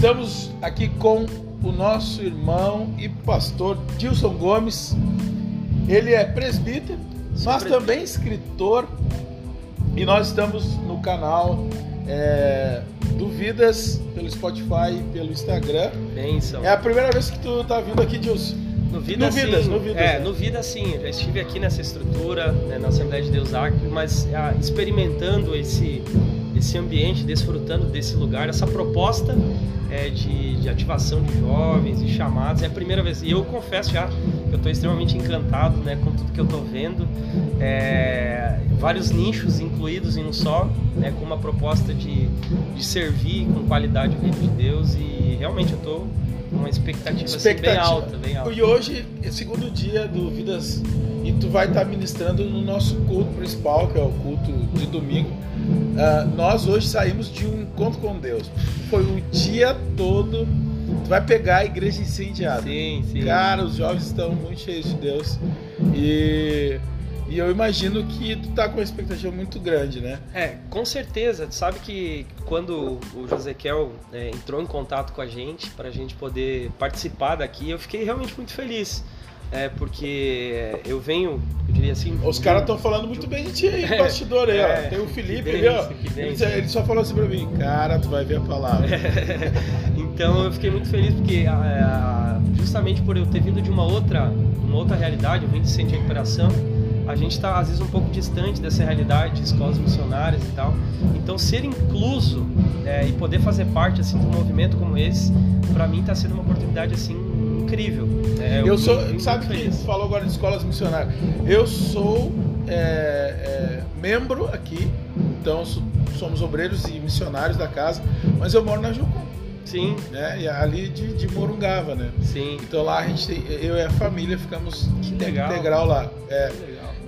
Estamos aqui com o nosso irmão e pastor Dilson Gomes. Ele é presbítero, mas também escritor. E nós estamos no canal é, Duvidas pelo Spotify e pelo Instagram. Bênção. É a primeira vez que tu tá vindo aqui, Dilson. No Vida no Vidas, sim. no Vidas, É, né? no Vida sim. Já estive aqui nessa estrutura, né, na Assembleia de Deus Acre, mas ah, experimentando esse, esse ambiente, desfrutando desse lugar, essa proposta é, de, de ativação de jovens e chamados. É a primeira vez. E eu confesso já que eu estou extremamente encantado né, com tudo que eu estou vendo. É, vários nichos incluídos em um só, né, com uma proposta de, de servir com qualidade o reino de Deus. E realmente eu estou com uma expectativa, assim, bem Expectativa. alta, bem alta. E hoje é segundo dia do Vidas e tu vai estar ministrando no nosso culto principal, que é o culto de domingo. Ah, nós hoje saímos de um encontro com Deus. Foi o dia todo. Tu vai pegar a igreja incendiada. Sim, sim. Cara, os jovens estão muito cheios de Deus. E, e eu imagino que tu tá com uma expectativa muito grande, né? É, com certeza. Tu sabe que quando o Josequiel é, entrou em contato com a gente, para a gente poder participar daqui, eu fiquei realmente muito feliz. É, porque eu venho, eu diria assim. Os caras estão falando muito bem de ti aí, no bastidor aí, É, ó. Tem o Felipe ali, ó. Ele, ele só falou assim pra mim, cara, tu vai ver a palavra. então eu fiquei muito feliz porque ah, justamente por eu ter vindo de uma outra, uma outra realidade, eu vim de Centro de Recuperação, a gente está às vezes um pouco distante dessa realidade de escolas missionárias e tal. Então ser incluso é, e poder fazer parte assim de um movimento como esse, para mim está sendo uma oportunidade assim incrível. É, Eu sou, fico sabe que feliz. você falou agora de escolas missionárias. Eu sou é, é, membro aqui, então so- somos obreiros e missionários da casa, mas eu moro na Jucum, Sim, né? E ali de, de Morungava, né? sim. Então lá a gente, tem- eu e a família ficamos Que legal. integral lá. É.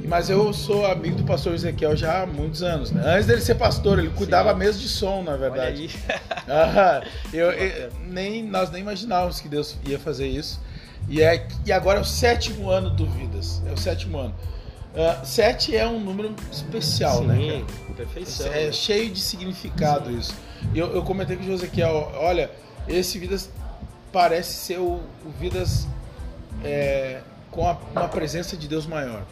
Mas eu sou amigo do pastor Ezequiel já há muitos anos, né? Antes dele ser pastor, ele cuidava Sim. mesmo de som, na verdade. aí. Ah, eu, eu- nem, nós nem imaginávamos que Deus ia fazer isso. E, é, e agora é o sétimo ano do Vidas. É o sétimo ano. Ah, sete é um número especial, Sim, né, perfeição. cara? É cheio de significado isso. E eu, eu comentei com o Josequiel, olha, esse Vidas parece ser o, o Vidas é, com a- uma presença de Deus maior.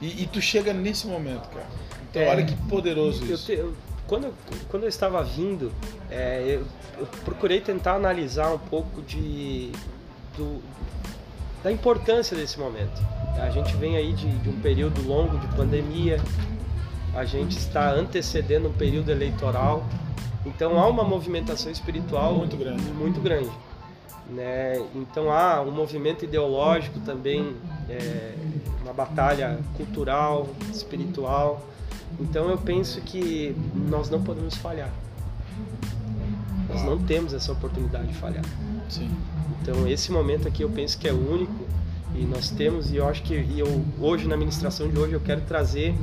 E, e tu chega nesse momento, cara. Então É. olha que poderoso Eu isso. te- eu- quando, eu, quando eu estava vindo, é, eu, eu procurei tentar analisar um pouco de, do- da importância desse momento. A gente vem aí de, de um período longo de pandemia, a gente está antecedendo um período eleitoral, então há uma movimentação espiritual Muito grande. muito grande, né? Então há um movimento ideológico também, é, uma batalha cultural, espiritual. Então eu penso que nós não podemos falhar. Nós não temos essa oportunidade de falhar. Sim. Então esse momento aqui eu penso que é único e nós temos e eu acho que e eu hoje na ministração de hoje eu quero trazer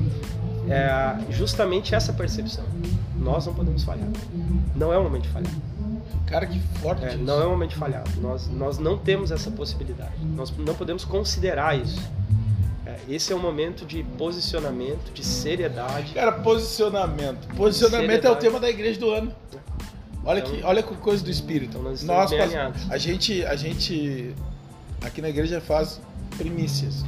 é, justamente essa percepção. Nós não podemos falhar. Não é o momento de falhar. Cara, que forte É, isso. não é o momento de falhar. Nós, nós não temos essa possibilidade. Nós não podemos considerar isso. É, esse é um momento de posicionamento, de seriedade. Cara, posicionamento. Posicionamento é o tema da igreja do ano. Olha Então- que, olha que coisa do espírito. Então nós alinhados. a gente, a gente aqui na igreja faz primícias.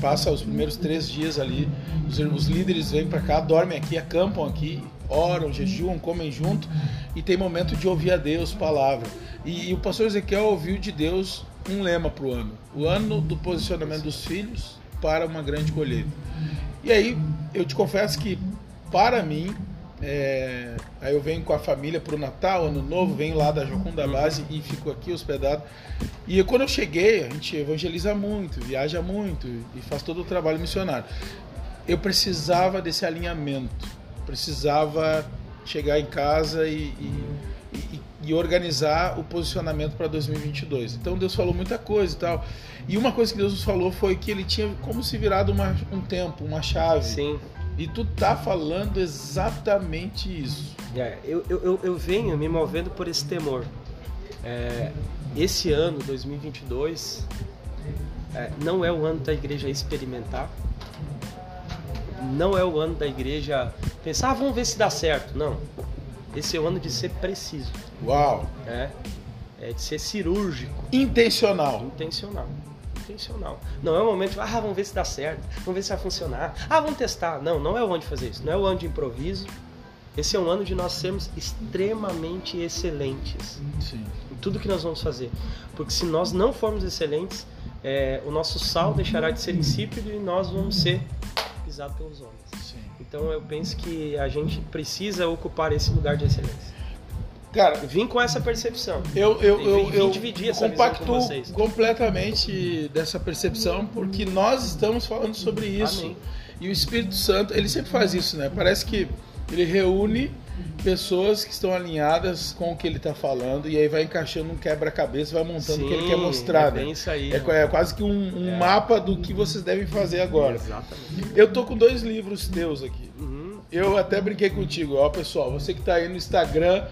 Passa os primeiros três dias ali, os, os líderes vêm pra cá, dormem aqui, acampam aqui, oram, jejuam, comem junto e tem momento de ouvir a Deus, palavra. E, e o pastor Ezequiel ouviu de Deus um lema pro ano: o ano do posicionamento dos filhos para uma grande colheita. E aí, eu te confesso que, para mim, é, aí eu venho com a família pro Natal, Ano Novo, venho lá da Jocunda Base e fico aqui hospedado. E quando eu cheguei, a gente evangeliza muito, viaja muito e faz todo o trabalho missionário. Eu precisava desse alinhamento, precisava chegar em casa e, e- e- e organizar o posicionamento para 2022. Então Deus falou muita coisa e tal. E uma coisa que Deus nos falou foi que ele tinha como se virado uma- um tempo, uma chave. Sim. E tu tá falando exatamente isso. É, eu, eu, eu- venho me movendo por esse temor. É, esse ano, 2022, é, não é o ano da igreja experimentar. Não é o ano da igreja pensar, ah, vamos ver se dá certo. Não. esse é o ano de ser preciso. Uau! É, é de ser cirúrgico. Intencional. Intencional. Intencional. Não é o momento de, ah, vamos ver se dá certo, vamos ver se vai funcionar, ah, vamos testar. Não, não é o ano de fazer isso. Não é o ano de improviso. Esse é um ano de nós sermos extremamente excelentes Sim. em tudo que nós vamos fazer. Porque se nós não formos excelentes, é, o nosso sal deixará de ser insípido e nós vamos ser pisados pelos homens. Sim. Então eu penso que a gente precisa ocupar esse lugar de excelência. Cara, Vim com essa percepção. eu, eu, Vim- eu, eu dividir essa compacto com vocês. completamente dessa percepção, porque nós estamos falando sobre isso. Amém. E o Espírito Santo, ele sempre faz isso, né? Parece que ele reúne pessoas que estão alinhadas com o que ele está falando e aí vai encaixando um quebra-cabeça, vai montando o que ele quer mostrar, é né? isso aí. É, é quase que um, um É. mapa do que vocês devem fazer agora. Exatamente. Eu tô com dois livros teus aqui. Uhum. Eu até brinquei contigo, ó pessoal, você que tá aí no Instagram,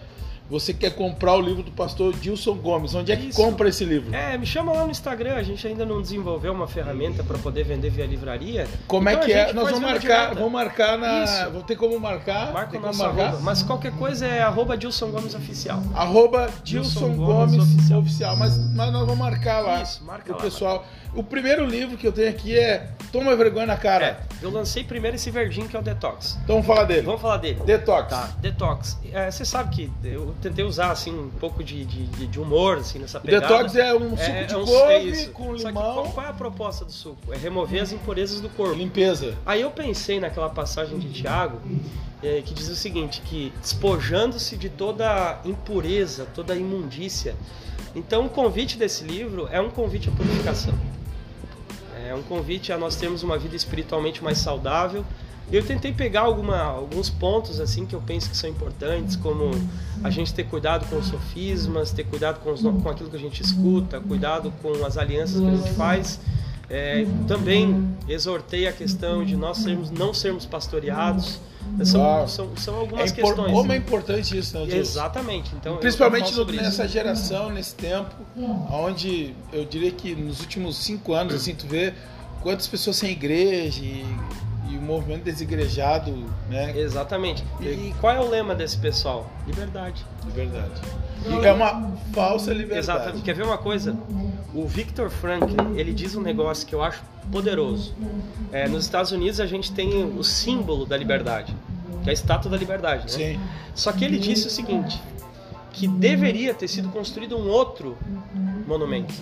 você que quer comprar o livro do pastor Dilson Gomes, onde é que Isso. compra esse livro? É, me chama lá no Instagram, a gente ainda não desenvolveu uma ferramenta para poder vender via livraria. Como Então é que é? Nós vamos marcar, vamos marcar na, Isso. vou ter como marcar, Marca o nosso marcar? arroba. Mas qualquer coisa é arroba Dilson Gomes Oficial. Arroba Dilson Dilson Gomes, Gomes oficial. Oficial. Mas, mas nós vamos marcar lá. Isso, marca o lá, pessoal. O primeiro livro que eu tenho aqui é Toma Vergonha na Cara. É, eu lancei primeiro esse verdinho que é o Detox. Então vamos falar dele. Vamos falar dele. Detox. Tá, Detox. É, você sabe que eu tentei usar assim um pouco de, de, de humor assim, nessa pegada. Detox é um suco É- de é um- couve é com Só limão. qual, qual é a proposta do suco? É remover as impurezas do corpo. Limpeza. Aí eu pensei naquela passagem de Tiago eh, que diz o seguinte, que despojando-se de toda impureza, toda imundícia. Então o convite desse livro é um convite à purificação. É um convite a nós termos uma vida espiritualmente mais saudável. Eu tentei pegar alguma, alguns pontos assim que eu penso que são importantes, como a gente ter cuidado com os sofismas, ter cuidado com, os, com aquilo que a gente escuta, cuidado com as alianças que a gente faz. É, também exortei a questão de nós sermos, não sermos pastoreados. São, Uau. são, são É algumas impor- questões. Como é importante isso, né? Exatamente. Então, Principalmente no- isso. nessa geração, nesse tempo, onde eu diria que nos últimos cinco anos, assim, tu vê quantas pessoas sem igreja e, e o movimento desigrejado, né? Exatamente. E, e qual é o lema desse pessoal? Liberdade. De verdade. E é uma falsa liberdade. Exatamente. Quer ver uma coisa? O Victor Franklin, ele diz um negócio que eu acho poderoso. É, nos Estados Unidos a gente tem o símbolo da liberdade, que é a Estátua da Liberdade, né? Sim. Só que ele disse o seguinte, que deveria ter sido construído um outro monumento,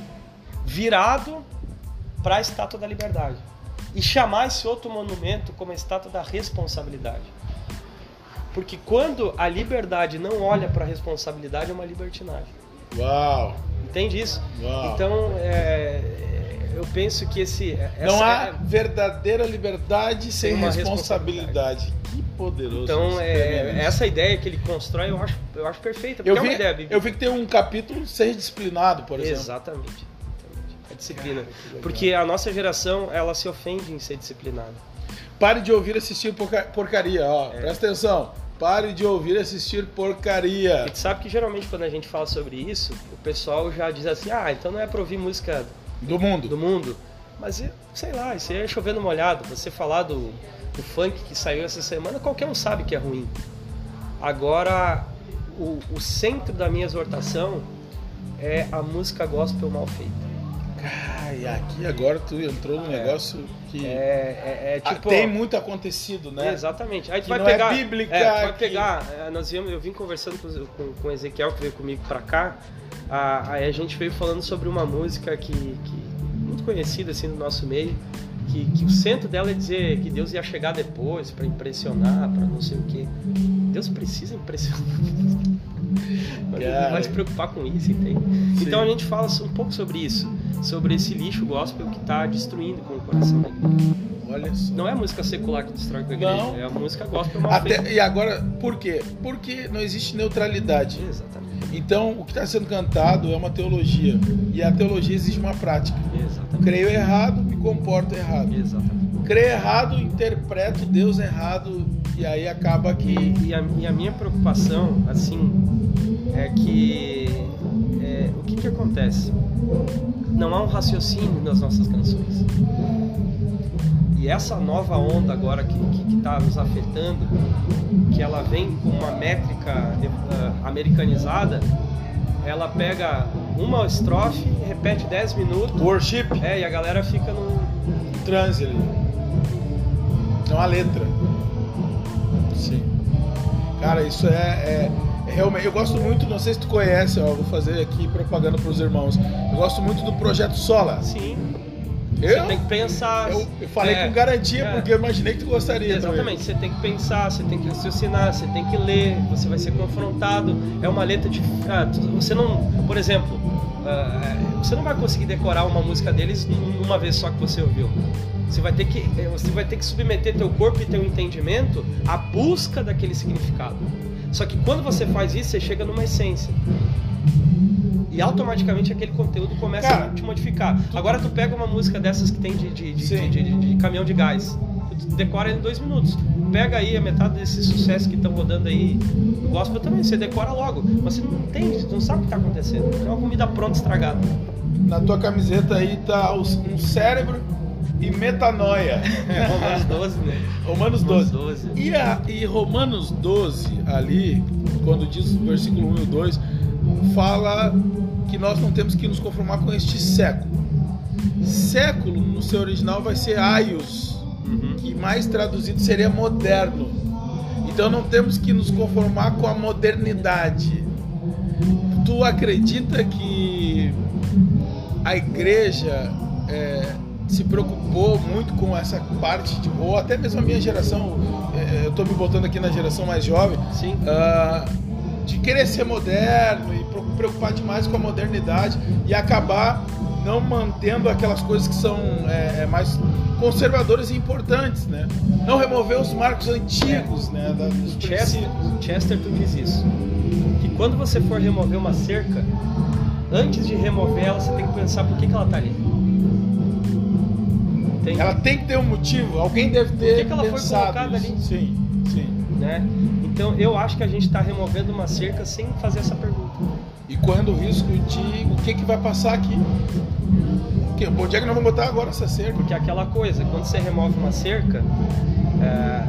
virado para a Estátua da Liberdade. E chamar esse outro monumento como a Estátua da Responsabilidade. Porque quando a liberdade não olha para a responsabilidade, é uma libertinagem. Uau. Entende isso? Uau. Então, é, eu penso que esse. Não há é- verdadeira liberdade sem uma responsabilidade. Que poderoso. então, é, essa ideia que ele constrói, eu acho, eu acho perfeita. Porque eu é vi, uma ideia bíblica. eu vi que tem um capítulo ser disciplinado, por exemplo. Exatamente. A disciplina. Cara. Porque a nossa geração, ela se ofende em ser disciplinada. Pare de ouvir assistir porca- porcaria, ó. É. Presta atenção. Pare de ouvir e assistir porcaria. E tu sabe que geralmente quando a gente fala sobre isso, o pessoal já diz assim, ah, então não é pra ouvir música Do mundo. do mundo. Mas, sei lá, isso aí é chovendo molhado. Você falar do, do funk que saiu essa semana, qualquer um sabe que é ruim. Agora, o, o centro da minha exortação é a música gospel mal feita. Ai, aqui agora tu entrou num É. negócio que É, é, é ah, tipo. tem muito acontecido, né? Exatamente. Aí tu vai não é pegar. bíblica, é, tu vai que- pegar. é, nós viemos, eu vim conversando com, com, com o Ezequiel que veio comigo pra cá. ah, aí a gente veio falando sobre uma música que, que muito conhecida assim no nosso meio. Que, que o centro dela é dizer que Deus ia chegar depois pra impressionar, pra não sei o quê. Deus precisa impressionar. Mas não vai se preocupar com isso, entende? Sim. Então a gente fala um pouco sobre isso, sobre esse lixo gospel que está destruindo com o coração da igreja. Olha só. Não é a música secular que destrói com a igreja, Não. é a música gospel mal feita. Até, e agora, por quê? Porque não existe neutralidade. Exatamente. Então, o que está sendo cantado é uma teologia. E a teologia exige uma prática. Exatamente. Creio errado, me comporto errado. Exatamente. Creio errado, interpreto Deus errado. E aí acaba que. E a, e a minha preocupação, assim, é que é, o que que acontece? Não há um raciocínio nas nossas canções. e essa nova onda agora que está nos afetando, que ela vem com uma métrica uh, americanizada, ela pega uma estrofe, repete 10 minutos. Worship. É, e a galera fica no. Transe ali. Não a letra. Sim. Cara, isso é, é, é, realmente. Eu gosto muito, não sei se tu conhece, ó, vou fazer aqui propaganda para os irmãos. Eu gosto muito do projeto Sola. Sim. Eu, você tem que pensar. Eu, eu falei é, com garantia é. porque eu imaginei que tu gostaria. Exatamente, também. você tem que pensar, você tem que raciocinar, você tem que ler, você vai ser confrontado. É uma letra de. Ah, você não. Por exemplo, uh, você não vai conseguir decorar uma música deles numa vez só que você ouviu. Você vai ter que, eh, você vai ter que submeter teu corpo e teu entendimento à busca daquele significado. Só que quando você faz isso, você chega numa essência e automaticamente aquele conteúdo começa Cara, a te modificar. Agora tu pega uma música dessas que tem de, de, de, de caminhão de gás, tu decora em dois minutos. Pega aí a metade desses sucessos que estão rodando aí, no gospel também, você decora logo. Mas você não entende, você não sabe o que está acontecendo. É uma comida pronta estragada. Na tua camiseta aí tá um cérebro e metanoia. É, Romanos 12, né? Romanos 12. Romanos 12. E, a, e Romanos 12, ali, quando diz o versículo 1 e 2, fala que nós não temos que nos conformar com este século. Século, no seu original, vai ser aios, uhum. que mais traduzido seria moderno. Então não temos que nos conformar com a modernidade. Tu acredita que a igreja é, se preocupou muito com essa parte, de, ou até mesmo a minha geração, é, eu estou me botando aqui na geração mais jovem, uh, de querer ser moderno e preocupar demais com a modernidade e acabar não mantendo aquelas coisas que são é, é, mais conservadoras e importantes, né? Não remover os marcos antigos, é. né? Da, Chester, Chesterton diz isso. Que quando você for remover uma cerca, antes de remover ela, você tem que pensar por que, que ela está ali. Ela tem que ter um motivo, alguém deve ter. Por que, que ela foi colocada isso? ali? Sim, sim. Né? Então eu acho que a gente está removendo uma cerca sem fazer essa pergunta e correndo o risco de o que, que vai passar aqui. Porque, onde é que nós vamos botar agora essa cerca? Porque é aquela coisa, quando você remove uma cerca, é,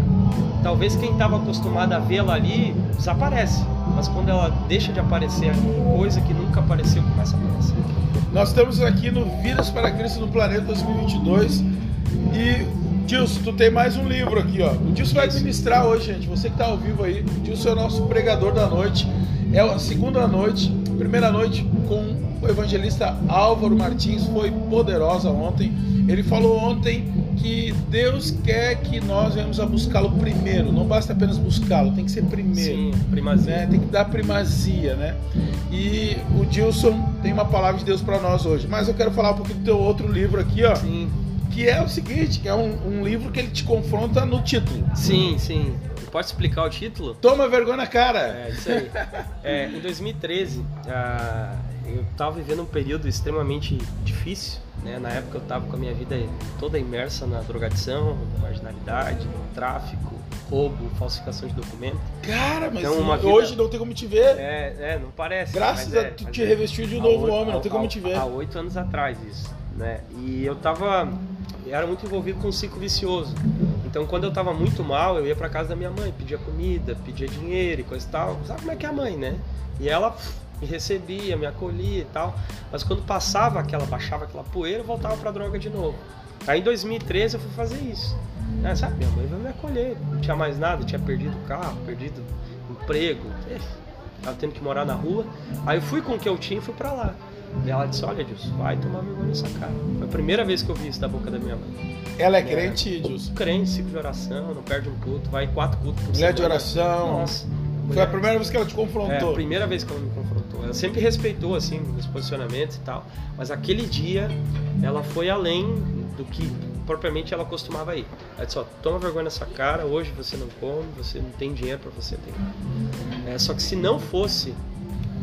talvez quem estava acostumado a vê-la ali desaparece. Mas quando ela deixa de aparecer, coisa que nunca apareceu começa a aparecer. Nós estamos aqui no Vidas para Cristo no Planeta 2022 e Dilson, tu tem mais um livro aqui, ó. O Dilson vai ministrar hoje, gente. Você que está ao vivo aí, o Dilson é o nosso pregador da noite. É a segunda noite, primeira noite com o evangelista Álvaro Martins, foi poderosa ontem. Ele falou ontem que Deus quer que nós venhamos a buscá-lo primeiro, não basta apenas buscá-lo, tem que ser primeiro. Sim, primazia. Né? Tem que dar primazia, né? E o Dilson tem uma palavra de Deus para nós hoje. Mas eu quero falar um pouquinho do teu outro livro aqui, ó. Sim. Que é o seguinte, que é um, um livro que ele te confronta no título. Sim, sim. Pode explicar o título? Toma vergonha na cara! É, isso aí. É, em 2013, ah, eu estava vivendo um período extremamente difícil. Né? Na época eu estava com a minha vida toda imersa na drogadição, na marginalidade, no tráfico, roubo, falsificação de documento. Cara, mas então, vida... hoje não tem como te ver. É, é não parece. Graças a é, tu te revestiu de um novo homem, não tem como te ver. Há oito anos atrás isso, né? E eu tava, eu era muito envolvido com um ciclo vicioso. Então, quando eu tava muito mal, eu ia para casa da minha mãe, pedia comida, pedia dinheiro e coisa e tal. Sabe como é que é a mãe, né? E ela me recebia, me acolhia e tal. Mas quando passava aquela, baixava aquela poeira, eu voltava pra droga de novo. Aí em 2013 eu fui fazer isso. É, sabe, minha mãe vai me acolher. Não tinha mais nada, tinha perdido o carro, perdido emprego. Tava tendo que morar na rua. Aí eu fui com o que eu tinha e fui pra lá. E ela disse, olha, Dilson, vai tomar vergonha nessa cara. Foi a primeira vez que eu vi isso da boca da minha mãe. Ela é, é crente, Dilson? Crente, ciclo de oração, não perde um culto, vai quatro cultos por Mulher de oração. Nossa. Foi a primeira vez que ela te confrontou. É, a primeira vez que ela me confrontou. Ela sempre respeitou, assim, meus posicionamentos e tal. Mas aquele dia, ela foi além do que propriamente ela costumava ir. Ela disse, ó, toma vergonha nessa cara, hoje você não come, você não tem dinheiro para você ter. É, só que se não fosse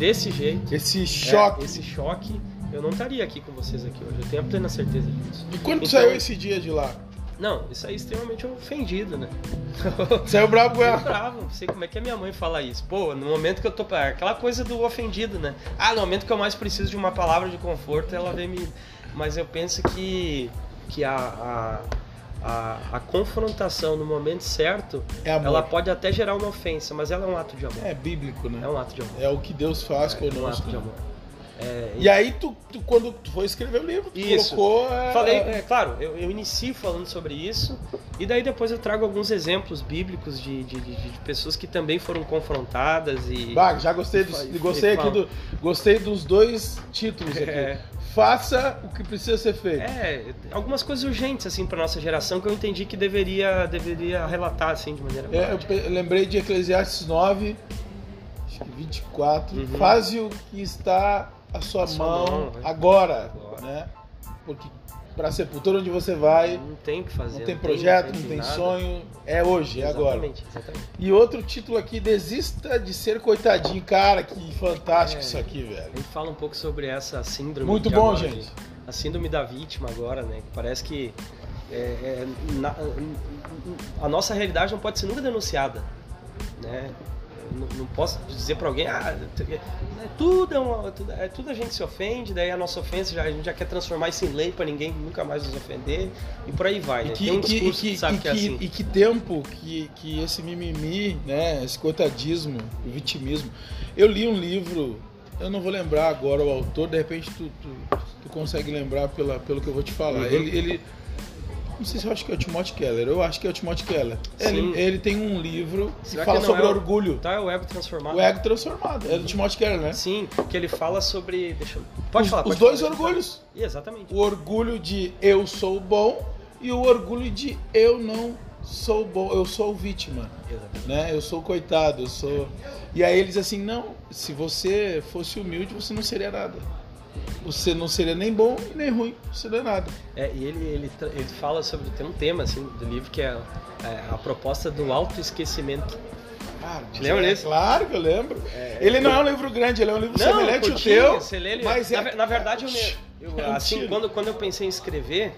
desse jeito. Esse choque. É, esse choque, eu não estaria aqui com vocês aqui hoje. Eu tenho a plena certeza disso. E quando então, saiu esse dia de lá? Não, isso aí é extremamente ofendido, né? Saiu bravo com ela? Bravo, não sei como é que a minha mãe fala isso. Pô, no momento que eu tô. Aquela coisa do ofendido, né? Ah, no momento que eu mais preciso de uma palavra de conforto, ela vem me. Mas eu penso que. que a, a a, a confrontação no momento certo, É ela pode até gerar uma ofensa, mas ela é um ato de amor. É bíblico, né? É um ato de amor. É o que Deus faz É um conosco. ato de amor. É, E aí, tu, tu- quando tu foi escrever o livro, tu Isso. colocou. é, Falei, é claro, eu, eu inicio falando sobre isso e daí depois eu trago alguns exemplos bíblicos de, de, de- de pessoas que também foram confrontadas e Bah, já gostei, dos, E- gostei aqui do, gostei dos dois títulos aqui. É. Faça o que precisa ser feito. é algumas coisas urgentes assim para nossa geração que eu entendi que deveria deveria relatar assim de maneira É, eu lembrei de Eclesiastes 9, acho que 24. Uhum. Faze o que está à sua À sua mão, mão, né? agora, Agora. né? Porque para a sepultura onde você vai, não tem que fazer, não tem projeto, não tem nada. sonho, é hoje, é agora. Exatamente. E outro título aqui, desista de ser coitadinho. Cara, que fantástico É. isso aqui, velho. A gente fala um pouco sobre essa síndrome. Muito bom, agora, gente. de- A síndrome da vítima agora, né? Que Parece que é, é, na- a nossa realidade não pode ser nunca denunciada, né? Não, não posso dizer para alguém, ah, é, tudo, é uma, tudo, é, tudo a gente se ofende, daí a nossa ofensa já, a gente já quer transformar isso em lei para ninguém nunca mais nos ofender e por aí vai, né? E que, Tem um que- discurso e que, que- sabe e que é que- assim. e que tempo que, que esse mimimi, né, esse coitadismo, o vitimismo. Eu li um livro, eu não vou lembrar agora o autor, de repente tu, tu, tu consegue lembrar pela, pelo que eu vou te falar. Uhum. Ele, ele- não sei se eu acho que é o Timothy Keller, eu acho que é o Timothy Keller. Ele, ele tem um livro que Será fala que sobre é o- orgulho. Tá, é o ego transformado. O ego transformado, é do Timothy Keller, né? Sim, que ele fala sobre. Deixa eu. Pode os, falar. os pode dois falar. orgulhos. Exatamente. O orgulho de eu sou bom e o orgulho de eu não sou bom, eu sou vítima, Exatamente. né? Eu sou coitado, eu sou. E aí ele diz assim: não, se você fosse humilde, você não seria nada. Você não seria nem bom nem ruim, você não é nada. É, e ele, ele, ele fala sobre. Tem um tema assim do livro que é, é a proposta do autoesquecimento. Te lembra é, desse? Claro que eu lembro. ele não é um livro grande, ele é um livro Não, semelhante ao teu. você lê ele- mas na, é- na verdade, eu, eu- É assim, quando, quando eu pensei em escrever,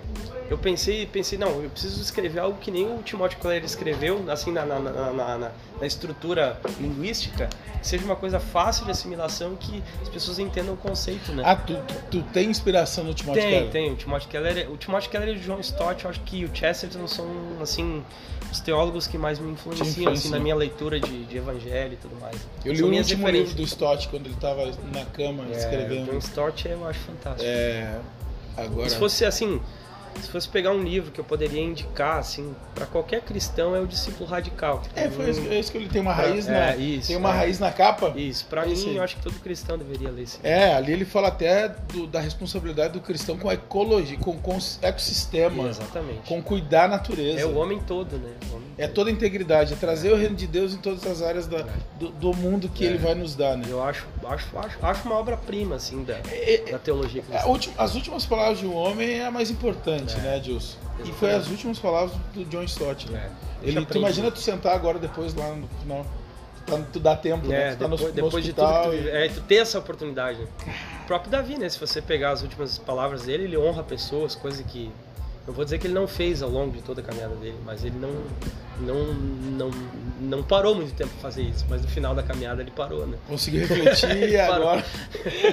eu pensei, pensei, não, eu preciso escrever algo que nem o Timóteo Keller escreveu, assim, na, na, na, na- estrutura linguística, que seja uma coisa fácil de assimilação que as pessoas entendam o conceito, né? Ah, tu, tu, tem inspiração no Timóteo Tem, Keller? tem. O Timothy Keller, o Timothy Keller e o John Stott, eu acho que o Chesterton são, assim, os teólogos que mais me influenciam, assim, na minha leitura de, de evangelho e tudo mais. Eu li São o último livro do Stott quando ele estava na cama É, o escrevendo. John Stott eu acho fantástico. É, agora. Se fosse assim, se fosse pegar um livro que eu poderia indicar, assim, para qualquer cristão é o Discípulo Radical. É, foi isso, é isso que ele tem uma raiz É, na. isso, tem uma é. raiz na capa. Isso, pra É mim, isso aí. eu acho que todo cristão deveria ler esse livro. É, ali ele fala até do- da responsabilidade do cristão com a ecologia, com, com o ecossistema, Exatamente. com cuidar a natureza. É o homem todo, né? Homem É todo. toda a integridade, é trazer o reino de Deus em todas as áreas da- do, do mundo que É. ele vai nos dar, né? Eu acho, acho, acho, acho uma obra-prima, assim, da, É, é, da teologia a cristã. última- as últimas palavras de um homem é a mais importante, É. né, Dilson? E foi as últimas palavras do John Stott, né? É. Ele, tu imagina tu sentar agora depois lá no final, tu, tá- tu dá tempo, né? É, Tu tá depois, no depois de tudo tu, e- é, tu ter essa oportunidade. né? O próprio Davi, né? Se você pegar as últimas palavras dele, ele honra pessoas, coisa que. Eu vou dizer que ele não fez ao longo de toda a caminhada dele, mas ele não, não, não, não parou muito tempo pra fazer isso. Mas no final da caminhada ele parou, né? Conseguiu refletir e agora.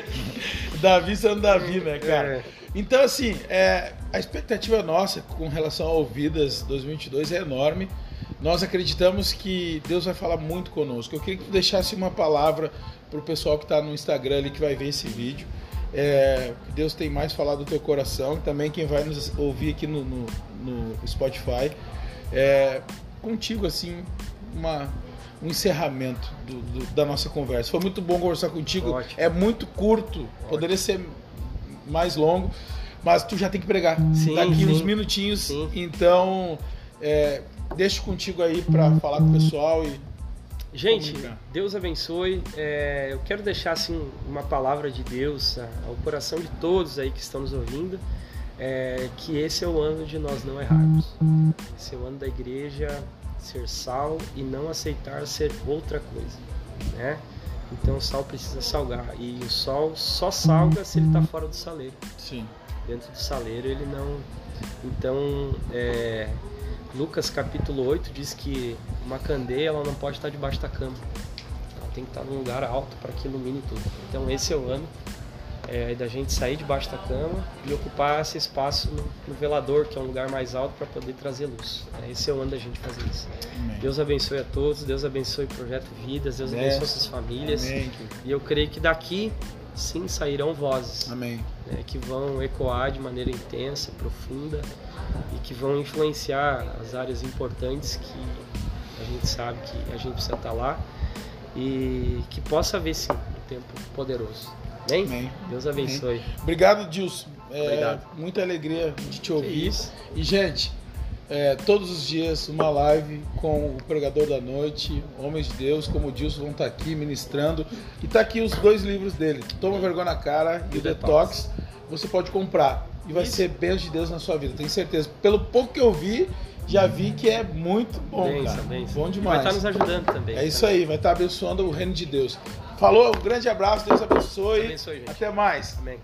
Davi sendo Davi, né, cara? É. Então, assim, é, a expectativa nossa com relação ao Vidas 2022 é enorme. Nós acreditamos que Deus vai falar muito conosco. Eu queria que tu deixasse uma palavra pro pessoal que está no Instagram ali que vai ver esse vídeo. É, que Deus tem mais falado do teu coração também quem vai nos ouvir aqui no, no- no Spotify. É, contigo, assim, uma, um encerramento do- do- da nossa conversa. Foi muito bom conversar contigo. Ótimo. É muito curto, poderia ser mais longo, mas tu já tem que pregar Sim, daqui sim. uns minutinhos. Sim. Então, é, deixo contigo aí para falar com o pessoal e Gente. Deus abençoe. É, eu quero deixar assim uma palavra de Deus ao coração de todos aí que estão nos ouvindo, é, que esse é o ano de nós não errarmos. Esse é o ano da igreja ser sal e não aceitar ser outra coisa, né? Então o sal precisa salgar e o sol só salga se ele está fora do saleiro. sim. Dentro do saleiro ele não. Então, é, Lucas capítulo 8 diz que uma candeia ela não pode estar debaixo da cama. Ela tem que estar num lugar alto para que ilumine tudo. Então esse é o ano é, da gente sair debaixo da cama e ocupar esse espaço no, no velador, que é um lugar mais alto, para poder trazer luz. É, esse é o ano da gente fazer isso. Amém. Deus abençoe a todos, Deus abençoe o Projeto Vidas, Deus Amém. abençoe essas famílias. Amém. E eu creio que daqui, sim, sairão vozes Amém. né, que vão ecoar de maneira intensa, profunda e que vão influenciar as áreas importantes que a gente sabe que a gente precisa estar lá e que possa haver sim um tempo poderoso. Amém? Amém. Deus abençoe. Obrigado, Dilson. É, Obrigado. Muita alegria de te ouvir. E, gente, é, todos os dias uma live com o pregador da noite, homens de Deus, como o Dilson, vão estar aqui ministrando. E tá aqui os dois livros dele, Toma Vergonha na Cara e o Detox. Você pode comprar e vai Isso. ser bênção de Deus na sua vida, tenho certeza. Pelo pouco que eu vi, já vi que é muito bom, Benção, cara. benção. Bom Vai demais. estar nos ajudando também. É isso aí, vai estar abençoando o reino de Deus. Falou, um grande abraço, Deus abençoe. Deus abençoe, gente. Até mais. Amém.